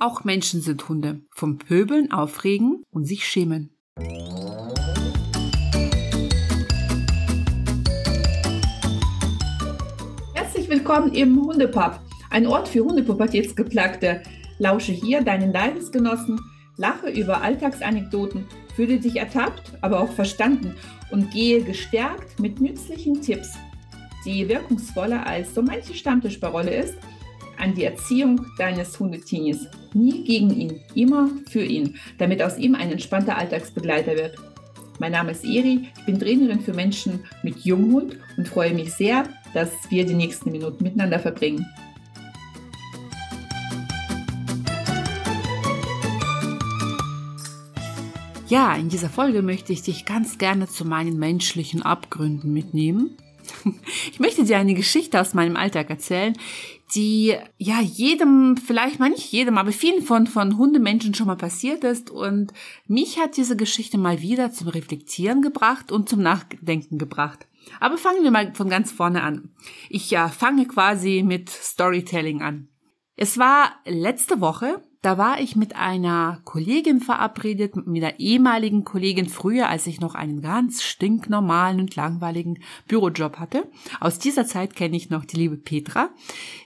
Auch Menschen sind Hunde. Vom Pöbeln aufregen und sich schämen. Herzlich willkommen im Hundepub, ein Ort für Hundepubertätsgeplagte. Lausche hier deinen Leidensgenossen, lache über Alltagsanekdoten, fühle dich ertappt, aber auch verstanden und gehe gestärkt mit nützlichen Tipps, die wirkungsvoller als so manche Stammtischparole ist, an die Erziehung deines Hundetinis. Nie gegen ihn, immer für ihn, damit aus ihm ein entspannter Alltagsbegleiter wird. Mein Name ist Eri, ich bin Trainerin für Menschen mit Junghund und freue mich sehr, dass wir die nächsten Minuten miteinander verbringen. Ja, in dieser Folge möchte ich dich ganz gerne zu meinen menschlichen Abgründen mitnehmen. Ich möchte dir eine Geschichte aus meinem Alltag erzählen, die ja jedem, vielleicht mal nicht jedem, aber vielen von, von Hundemenschen schon mal passiert ist. Und mich hat diese Geschichte mal wieder zum Reflektieren gebracht und zum Nachdenken gebracht. Aber fangen wir mal von ganz vorne an. Ich ja, fange quasi mit Storytelling an. Es war letzte Woche, da war ich mit einer Kollegin verabredet, mit einer ehemaligen Kollegin früher, als ich noch einen ganz stinknormalen und langweiligen Bürojob hatte. Aus dieser Zeit kenne ich noch die liebe Petra.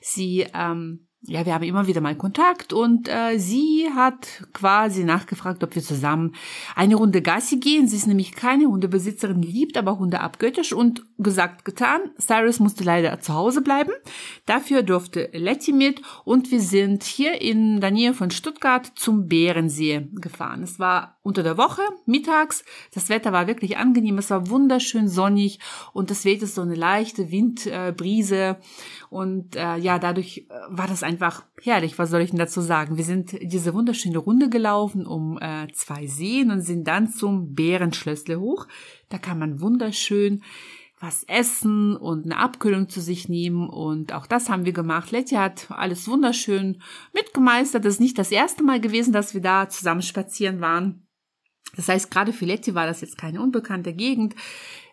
Sie ähm, ja, wir haben immer wieder mal Kontakt und äh, sie hat quasi nachgefragt, ob wir zusammen eine Runde Gassi gehen. Sie ist nämlich keine Hundebesitzerin, liebt aber Hunde abgöttisch und gesagt, getan. Cyrus musste leider zu Hause bleiben. Dafür durfte Letty mit und wir sind hier in der Nähe von Stuttgart zum Bärensee gefahren. Es war unter der Woche, mittags. Das Wetter war wirklich angenehm. Es war wunderschön sonnig und es wehte so eine leichte Windbrise. und äh, ja, dadurch äh, war das einfach herrlich. Was soll ich denn dazu sagen? Wir sind diese wunderschöne Runde gelaufen um äh, zwei Seen und sind dann zum Bärenschlössle hoch. Da kann man wunderschön was essen und eine Abkühlung zu sich nehmen. Und auch das haben wir gemacht. Letty hat alles wunderschön mitgemeistert. Das ist nicht das erste Mal gewesen, dass wir da zusammen spazieren waren. Das heißt, gerade für Letty war das jetzt keine unbekannte Gegend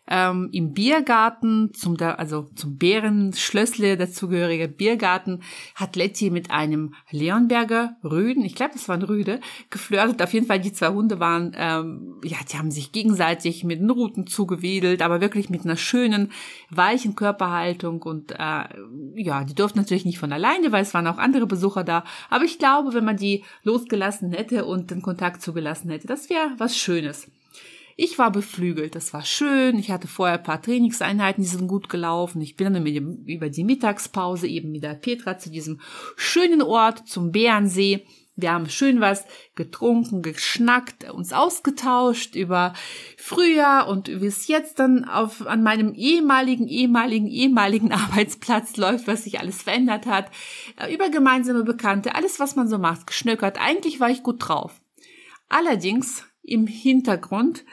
ähm, im Biergarten, zum also zum Bärenschlössle dazugehörige Biergarten, hat Letty mit einem Leonberger Rüden, ich glaube, das waren Rüde, geflirtet. Auf jeden Fall, die zwei Hunde waren, ähm, ja, die haben sich gegenseitig mit den Ruten zugewedelt, aber wirklich mit einer schönen, weichen Körperhaltung und äh, ja, die durften natürlich nicht von alleine, weil es waren auch andere Besucher da. Aber ich glaube, wenn man die losgelassen hätte und den Kontakt zugelassen hätte, das wäre was Schönes. Ich war beflügelt, das war schön. Ich hatte vorher ein paar Trainingseinheiten, die sind gut gelaufen. Ich bin dann über die Mittagspause eben mit der Petra zu diesem schönen Ort, zum Bärensee. Wir haben schön was getrunken, geschnackt, uns ausgetauscht über Frühjahr und wie es jetzt dann auf, an meinem ehemaligen, ehemaligen, ehemaligen Arbeitsplatz läuft, was sich alles verändert hat, äh, über gemeinsame Bekannte, alles, was man so macht, geschnöckert. Eigentlich war ich gut drauf. Allerdings im Hintergrund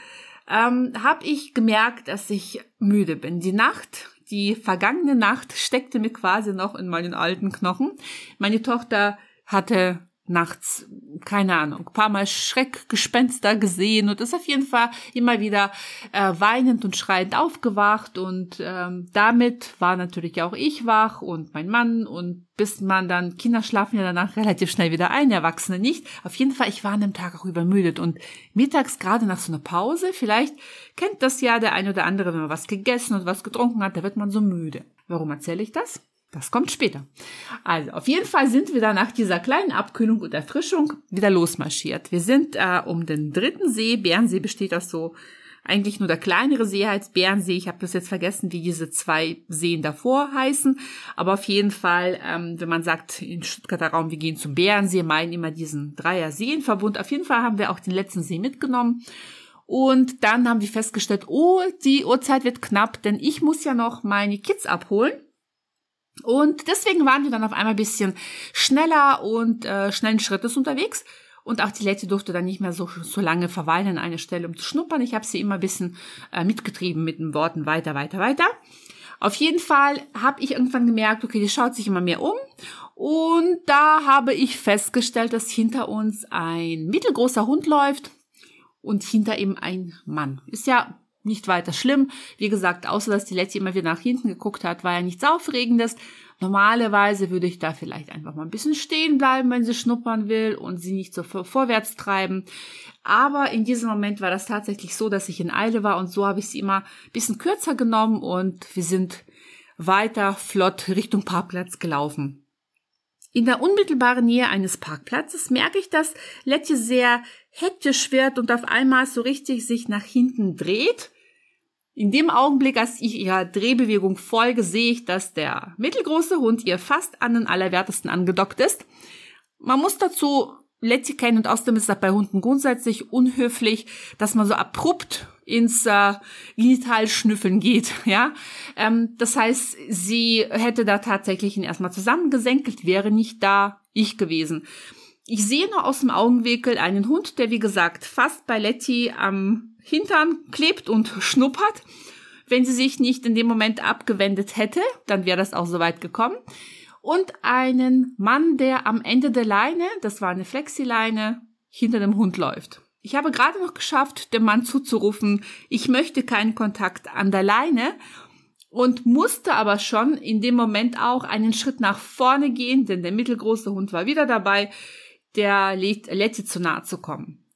ähm, habe ich gemerkt, dass ich müde bin. Die Nacht, die vergangene Nacht steckte mir quasi noch in meinen alten Knochen. Meine Tochter hatte nachts, keine Ahnung, paar Mal Schreckgespenster gesehen und ist auf jeden Fall immer wieder äh, weinend und schreiend aufgewacht und ähm, damit war natürlich auch ich wach und mein Mann und bis man dann, Kinder schlafen ja danach relativ schnell wieder ein, Erwachsene nicht. Auf jeden Fall, ich war an dem Tag auch übermüdet und mittags gerade nach so einer Pause, vielleicht kennt das ja der eine oder andere, wenn man was gegessen und was getrunken hat, da wird man so müde. Warum erzähle ich das? Das kommt später. Also, auf jeden Fall sind wir dann nach dieser kleinen Abkühlung und Erfrischung wieder losmarschiert. Wir sind äh, um den dritten See. Bärensee besteht aus so eigentlich nur der kleinere See heißt Bärensee. Ich habe das jetzt vergessen, wie diese zwei Seen davor heißen. Aber auf jeden Fall, ähm, wenn man sagt, in Stuttgarter Raum, wir gehen zum Bärensee, meinen immer diesen Dreier Seenverbund. Auf jeden Fall haben wir auch den letzten See mitgenommen. Und dann haben wir festgestellt, oh, die Uhrzeit wird knapp, denn ich muss ja noch meine Kids abholen. Und deswegen waren wir dann auf einmal ein bisschen schneller und äh, schnellen Schrittes unterwegs. Und auch die Letty durfte dann nicht mehr so, so lange verweilen an einer Stelle, um zu schnuppern. Ich habe sie immer ein bisschen äh, mitgetrieben mit den Worten weiter, weiter, weiter. Auf jeden Fall habe ich irgendwann gemerkt, okay, die schaut sich immer mehr um. Und da habe ich festgestellt, dass hinter uns ein mittelgroßer Hund läuft und hinter ihm ein Mann. Ist ja nicht weiter schlimm. Wie gesagt, außer dass die Letty immer wieder nach hinten geguckt hat, war ja nichts Aufregendes. Normalerweise würde ich da vielleicht einfach mal ein bisschen stehen bleiben, wenn sie schnuppern will und sie nicht so vorwärts treiben. Aber in diesem Moment war das tatsächlich so, dass ich in Eile war und so habe ich sie immer ein bisschen kürzer genommen und wir sind weiter flott Richtung Parkplatz gelaufen. In der unmittelbaren Nähe eines Parkplatzes merke ich, dass Letje sehr hektisch wird und auf einmal so richtig sich nach hinten dreht. In dem Augenblick, als ich ihrer Drehbewegung folge, sehe ich, dass der mittelgroße Hund ihr fast an den Allerwertesten angedockt ist. Man muss dazu kennen und außerdem ist das bei Hunden grundsätzlich unhöflich, dass man so abrupt ins äh, Genitalschnüffeln geht, ja. Ähm, das heißt, sie hätte da tatsächlich ihn erstmal zusammengesenkelt, wäre nicht da ich gewesen. Ich sehe nur aus dem Augenwinkel einen Hund, der wie gesagt fast bei Letty am Hintern klebt und schnuppert. Wenn sie sich nicht in dem Moment abgewendet hätte, dann wäre das auch so weit gekommen und einen Mann, der am Ende der Leine, das war eine Flexileine, hinter dem Hund läuft. Ich habe gerade noch geschafft, dem Mann zuzurufen, ich möchte keinen Kontakt an der Leine und musste aber schon in dem Moment auch einen Schritt nach vorne gehen, denn der mittelgroße Hund war wieder dabei, der Letty zu nahe zu kommen.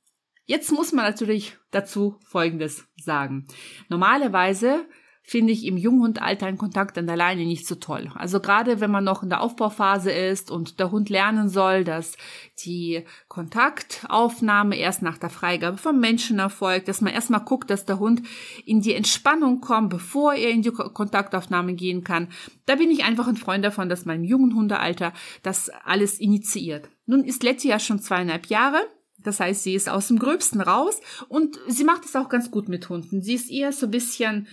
Jetzt muss man natürlich dazu Folgendes sagen. Normalerweise finde ich im Junghundalter einen Kontakt an der Leine nicht so toll. Also gerade wenn man noch in der Aufbauphase ist und der Hund lernen soll, dass die Kontaktaufnahme erst nach der Freigabe vom Menschen erfolgt, dass man erstmal guckt, dass der Hund in die Entspannung kommt, bevor er in die Kontaktaufnahme gehen kann. Da bin ich einfach ein Freund davon, dass man im jungen Hundealter das alles initiiert. Nun ist Letty ja schon zweieinhalb Jahre. Das heißt, sie ist aus dem Gröbsten raus und sie macht es auch ganz gut mit Hunden. Sie ist eher so ein bisschen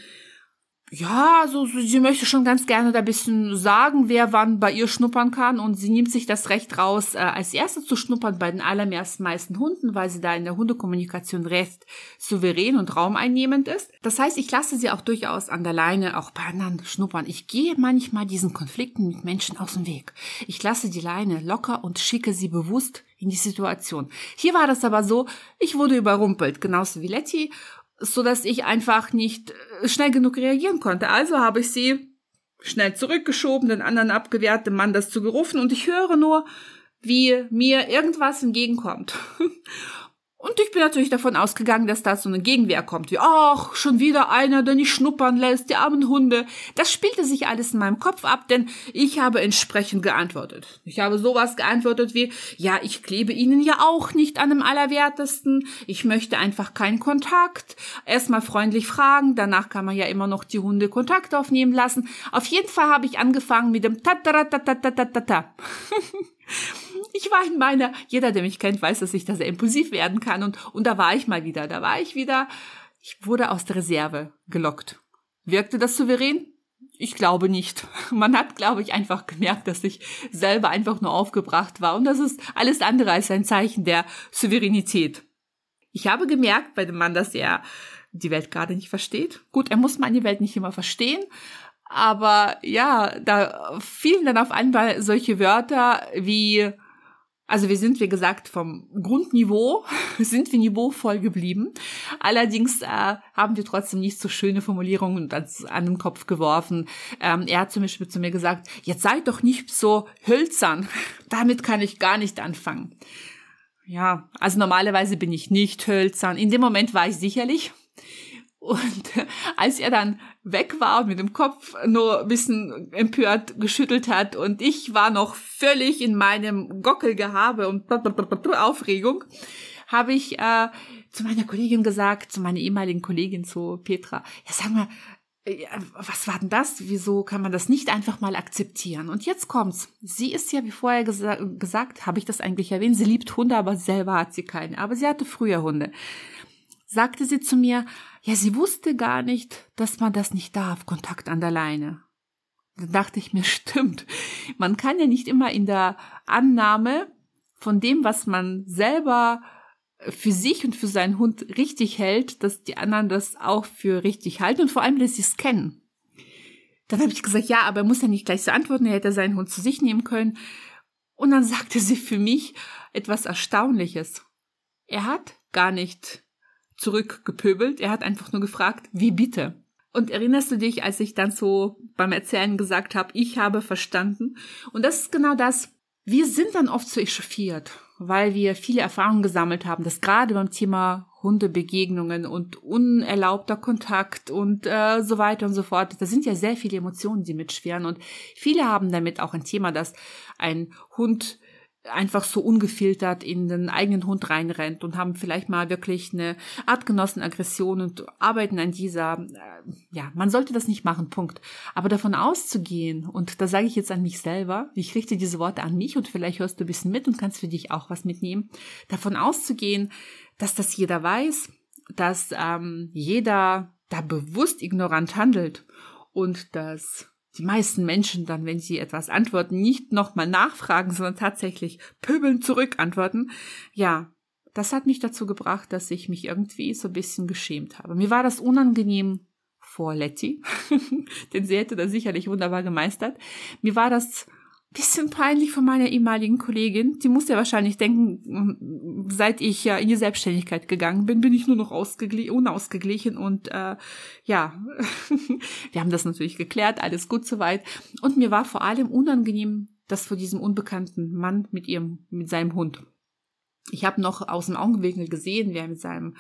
ja, so, so, sie möchte schon ganz gerne da ein bisschen sagen, wer wann bei ihr schnuppern kann und sie nimmt sich das Recht raus, äh, als Erste zu schnuppern bei den allermeisten Hunden, weil sie da in der Hundekommunikation recht souverän und raumeinnehmend ist. Das heißt, ich lasse sie auch durchaus an der Leine auch bei anderen schnuppern. Ich gehe manchmal diesen Konflikten mit Menschen aus dem Weg. Ich lasse die Leine locker und schicke sie bewusst in die Situation. Hier war das aber so, ich wurde überrumpelt, genauso wie Letty so dass ich einfach nicht äh, schnell genug reagieren konnte. Also habe ich sie schnell zurückgeschoben, den anderen abgewehrt, dem Mann das zugerufen und ich höre nur, wie mir irgendwas entgegenkommt. Und ich bin natürlich davon ausgegangen, dass da so eine Gegenwehr kommt, wie, ach, schon wieder einer, der nicht schnuppern lässt, die armen Hunde. Das spielte sich alles in meinem Kopf ab, denn ich habe entsprechend geantwortet. Ich habe sowas geantwortet wie, ja, ich klebe Ihnen ja auch nicht an dem Allerwertesten. Ich möchte einfach keinen Kontakt. Erstmal freundlich fragen, danach kann man ja immer noch die Hunde Kontakt aufnehmen lassen. Auf jeden Fall habe ich angefangen mit dem ta-ta-ta-ta-ta-ta-ta. ich war in meiner, jeder, der mich kennt, weiß, dass ich da sehr impulsiv werden kann und, und da war ich mal wieder, da war ich wieder, ich wurde aus der Reserve gelockt. Wirkte das souverän? Ich glaube nicht. Man hat, glaube ich, einfach gemerkt, dass ich selber einfach nur aufgebracht war und das ist alles andere als ein Zeichen der Souveränität. Ich habe gemerkt bei dem Mann, dass er die Welt gerade nicht versteht. Gut, er muss meine Welt nicht immer verstehen, aber ja, da fielen dann auf einmal solche Wörter wie also wir sind, wie gesagt, vom Grundniveau sind wir niveauvoll geblieben. Allerdings äh, haben wir trotzdem nicht so schöne Formulierungen an den Kopf geworfen. Ähm, er hat zum Beispiel zu mir gesagt, jetzt seid doch nicht so hölzern. Damit kann ich gar nicht anfangen. Ja, also normalerweise bin ich nicht hölzern. In dem Moment war ich sicherlich. Und als er dann weg war und mit dem Kopf nur ein bisschen empört geschüttelt hat und ich war noch völlig in meinem Gockelgehabe und Aufregung, habe ich äh, zu meiner Kollegin gesagt, zu meiner ehemaligen Kollegin, zu Petra, ja sag mal, äh, was war denn das? Wieso kann man das nicht einfach mal akzeptieren? Und jetzt kommt's. Sie ist ja, wie vorher gesa gesagt, habe ich das eigentlich erwähnt, sie liebt Hunde, aber selber hat sie keine. Aber sie hatte früher Hunde. Sagte sie zu mir, ja, sie wusste gar nicht, dass man das nicht darf, Kontakt an der Leine. Da dachte ich mir, stimmt. Man kann ja nicht immer in der Annahme von dem, was man selber für sich und für seinen Hund richtig hält, dass die anderen das auch für richtig halten und vor allem, dass sie es kennen. Dann habe ich gesagt, ja, aber er muss ja nicht gleich so antworten, er hätte seinen Hund zu sich nehmen können. Und dann sagte sie für mich etwas Erstaunliches. Er hat gar nicht zurückgepöbelt. Er hat einfach nur gefragt, wie bitte? Und erinnerst du dich, als ich dann so beim Erzählen gesagt habe, ich habe verstanden? Und das ist genau das. Wir sind dann oft so echauffiert, weil wir viele Erfahrungen gesammelt haben, dass gerade beim Thema Hundebegegnungen und unerlaubter Kontakt und äh, so weiter und so fort, da sind ja sehr viele Emotionen, die mitschweren und viele haben damit auch ein Thema, dass ein Hund einfach so ungefiltert in den eigenen Hund reinrennt und haben vielleicht mal wirklich eine Artgenossenaggression und arbeiten an dieser, äh, ja, man sollte das nicht machen, Punkt. Aber davon auszugehen, und da sage ich jetzt an mich selber, ich richte diese Worte an mich und vielleicht hörst du ein bisschen mit und kannst für dich auch was mitnehmen, davon auszugehen, dass das jeder weiß, dass ähm, jeder da bewusst ignorant handelt und dass die meisten Menschen dann, wenn sie etwas antworten, nicht nochmal nachfragen, sondern tatsächlich pöbeln zurück antworten. Ja, das hat mich dazu gebracht, dass ich mich irgendwie so ein bisschen geschämt habe. Mir war das unangenehm vor Letty, denn sie hätte das sicherlich wunderbar gemeistert. Mir war das bisschen peinlich von meiner ehemaligen Kollegin. Die muss ja wahrscheinlich denken, seit ich ja in die Selbstständigkeit gegangen bin, bin ich nur noch unausgeglichen und äh, ja, wir haben das natürlich geklärt, alles gut soweit. Und mir war vor allem unangenehm, das vor diesem unbekannten Mann mit ihrem, mit seinem Hund. Ich habe noch aus dem Augenwinkel gesehen, wie er mit seinem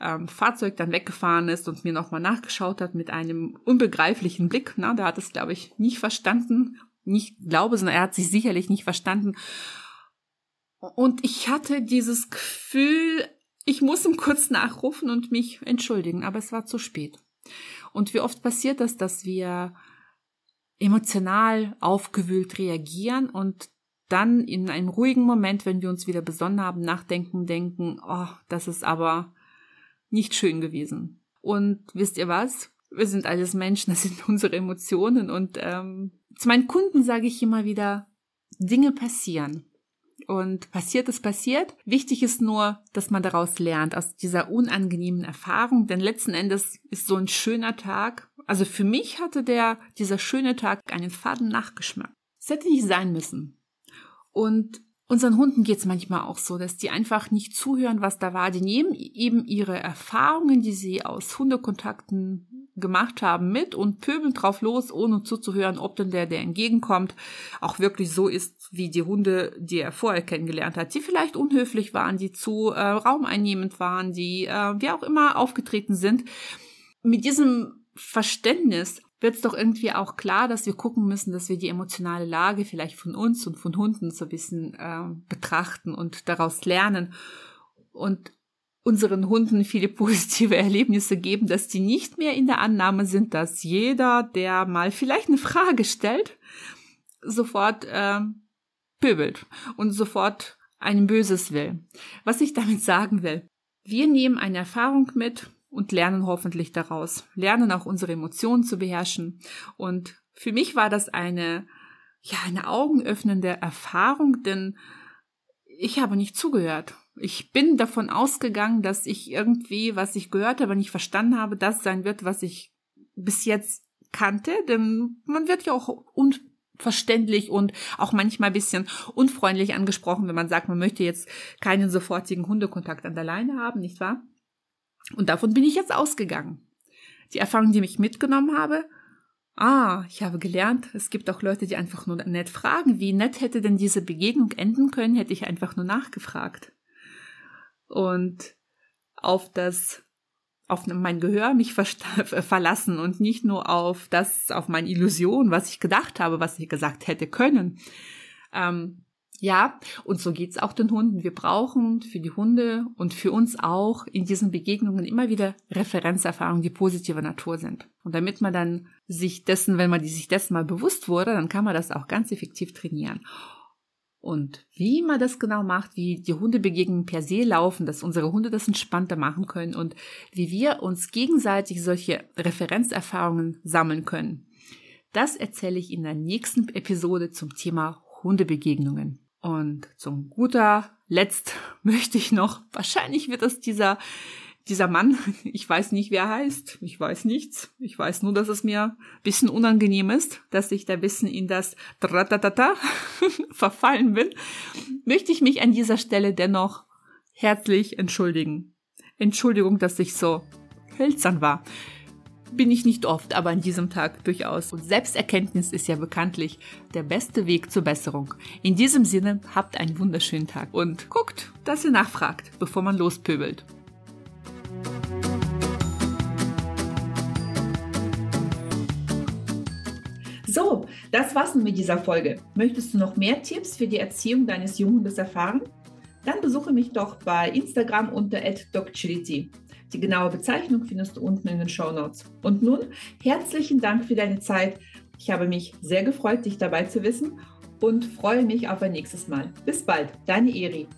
ähm, Fahrzeug dann weggefahren ist und mir nochmal nachgeschaut hat mit einem unbegreiflichen Blick. Na, der hat es, glaube ich, nicht verstanden nicht glaube, sondern er hat sich sicherlich nicht verstanden. Und ich hatte dieses Gefühl, ich muss ihm kurz nachrufen und mich entschuldigen, aber es war zu spät. Und wie oft passiert das, dass wir emotional aufgewühlt reagieren und dann in einem ruhigen Moment, wenn wir uns wieder besonnen haben, nachdenken, denken, oh, das ist aber nicht schön gewesen. Und wisst ihr was? Wir sind alles Menschen, das sind unsere Emotionen und ähm, zu meinen Kunden sage ich immer wieder, Dinge passieren. Und passiert ist passiert. Wichtig ist nur, dass man daraus lernt, aus dieser unangenehmen Erfahrung. Denn letzten Endes ist so ein schöner Tag. Also für mich hatte der, dieser schöne Tag einen faden Nachgeschmack. Es hätte nicht sein müssen. Und unseren Hunden geht es manchmal auch so, dass die einfach nicht zuhören, was da war. Die nehmen eben ihre Erfahrungen, die sie aus Hundekontakten gemacht haben mit und pöbeln drauf los, ohne zuzuhören, ob denn der, der entgegenkommt, auch wirklich so ist, wie die Hunde, die er vorher kennengelernt hat, die vielleicht unhöflich waren, die zu äh, raumeinnehmend waren, die äh, wie auch immer aufgetreten sind. Mit diesem Verständnis wird es doch irgendwie auch klar, dass wir gucken müssen, dass wir die emotionale Lage vielleicht von uns und von Hunden so ein bisschen äh, betrachten und daraus lernen. Und unseren Hunden viele positive Erlebnisse geben, dass die nicht mehr in der Annahme sind, dass jeder, der mal vielleicht eine Frage stellt, sofort äh, pöbelt und sofort ein Böses will. Was ich damit sagen will, wir nehmen eine Erfahrung mit und lernen hoffentlich daraus, lernen auch unsere Emotionen zu beherrschen. Und für mich war das eine, ja, eine augenöffnende Erfahrung, denn ich habe nicht zugehört. Ich bin davon ausgegangen, dass ich irgendwie, was ich gehört habe, nicht verstanden habe, das sein wird, was ich bis jetzt kannte, denn man wird ja auch unverständlich und auch manchmal ein bisschen unfreundlich angesprochen, wenn man sagt, man möchte jetzt keinen sofortigen Hundekontakt an der Leine haben, nicht wahr? Und davon bin ich jetzt ausgegangen. Die Erfahrung, die ich mitgenommen habe, Ah, ich habe gelernt, es gibt auch Leute, die einfach nur nett fragen. Wie nett hätte denn diese Begegnung enden können, hätte ich einfach nur nachgefragt. Und auf das, auf mein Gehör mich verlassen und nicht nur auf das, auf meine Illusion, was ich gedacht habe, was ich gesagt hätte können. Ähm, ja, und so geht's auch den Hunden. Wir brauchen für die Hunde und für uns auch in diesen Begegnungen immer wieder Referenzerfahrungen, die positiver Natur sind. Und damit man dann sich dessen, wenn man sich dessen mal bewusst wurde, dann kann man das auch ganz effektiv trainieren. Und wie man das genau macht, wie die Hundebegegnungen per se laufen, dass unsere Hunde das entspannter machen können und wie wir uns gegenseitig solche Referenzerfahrungen sammeln können. Das erzähle ich in der nächsten Episode zum Thema Hundebegegnungen. Und zum guter Letzt möchte ich noch, wahrscheinlich wird es dieser, dieser Mann, ich weiß nicht, wer er heißt, ich weiß nichts, ich weiß nur, dass es mir ein bisschen unangenehm ist, dass ich da ein bisschen in das Dratatata verfallen bin, möchte ich mich an dieser Stelle dennoch herzlich entschuldigen. Entschuldigung, dass ich so hölzern war. Bin ich nicht oft, aber an diesem Tag durchaus. Und Selbsterkenntnis ist ja bekanntlich der beste Weg zur Besserung. In diesem Sinne, habt einen wunderschönen Tag und guckt, dass ihr nachfragt, bevor man lospöbelt. So, das war's mit dieser Folge. Möchtest du noch mehr Tipps für die Erziehung deines Junghundes erfahren? Dann besuche mich doch bei Instagram unter @docchility. Die genaue Bezeichnung findest du unten in den Show Notes. Und nun herzlichen Dank für deine Zeit. Ich habe mich sehr gefreut, dich dabei zu wissen und freue mich auf ein nächstes Mal. Bis bald, deine Eri.